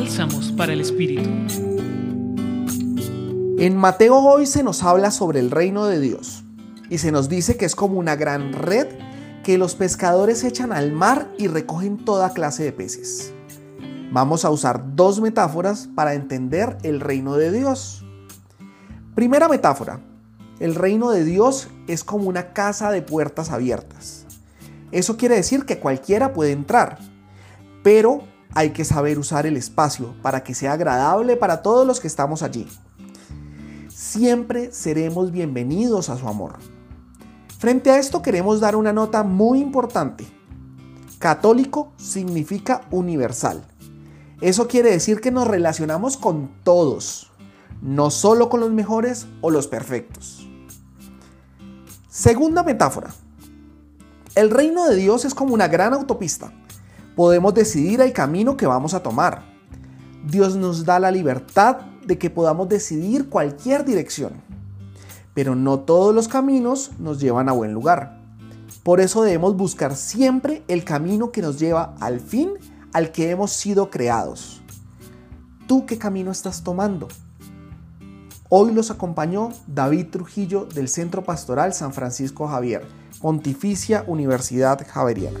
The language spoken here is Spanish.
Bálsamos para el Espíritu. En Mateo hoy se nos habla sobre el reino de Dios y se nos dice que es como una gran red que los pescadores echan al mar y recogen toda clase de peces. Vamos a usar dos metáforas para entender el reino de Dios. Primera metáfora. El reino de Dios es como una casa de puertas abiertas. Eso quiere decir que cualquiera puede entrar, pero hay que saber usar el espacio para que sea agradable para todos los que estamos allí. Siempre seremos bienvenidos a su amor. Frente a esto queremos dar una nota muy importante. Católico significa universal. Eso quiere decir que nos relacionamos con todos, no solo con los mejores o los perfectos. Segunda metáfora. El reino de Dios es como una gran autopista. Podemos decidir el camino que vamos a tomar. Dios nos da la libertad de que podamos decidir cualquier dirección. Pero no todos los caminos nos llevan a buen lugar. Por eso debemos buscar siempre el camino que nos lleva al fin al que hemos sido creados. ¿Tú qué camino estás tomando? Hoy los acompañó David Trujillo del Centro Pastoral San Francisco Javier, Pontificia Universidad Javeriana.